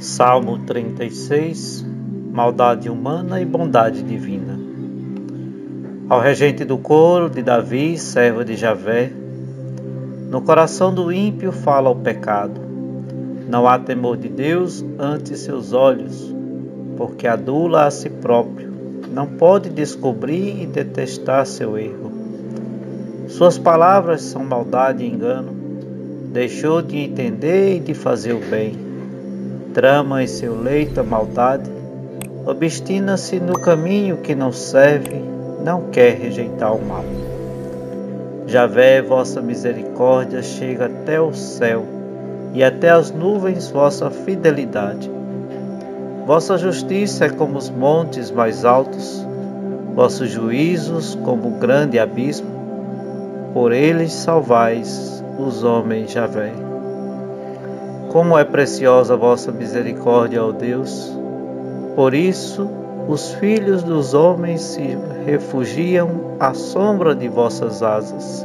Salmo 36 Maldade humana e bondade divina. Ao regente do coro de Davi, servo de Javé, no coração do ímpio fala o pecado. Não há temor de Deus ante seus olhos, porque adula a si próprio, não pode descobrir e detestar seu erro. Suas palavras são maldade e engano, deixou de entender e de fazer o bem trama em seu leito a maldade, obstina-se no caminho que não serve, não quer rejeitar o mal. Javé, vossa misericórdia chega até o céu, e até as nuvens vossa fidelidade. Vossa justiça é como os montes mais altos, vossos juízos como o grande abismo, por eles salvais os homens Javé. Como é preciosa a vossa misericórdia, ó Deus! Por isso, os filhos dos homens se refugiam à sombra de vossas asas.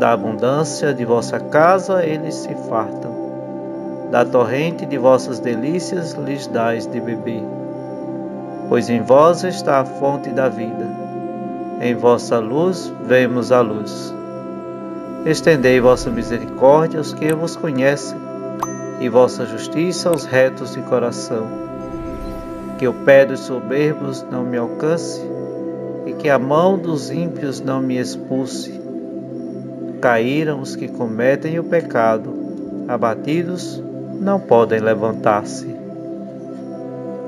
Da abundância de vossa casa eles se fartam. Da torrente de vossas delícias lhes dais de beber. Pois em vós está a fonte da vida. Em vossa luz vemos a luz. Estendei vossa misericórdia aos que vos conhecem e vossa justiça aos retos de coração. Que o pé dos soberbos não me alcance e que a mão dos ímpios não me expulse. Caíram os que cometem o pecado, abatidos não podem levantar-se.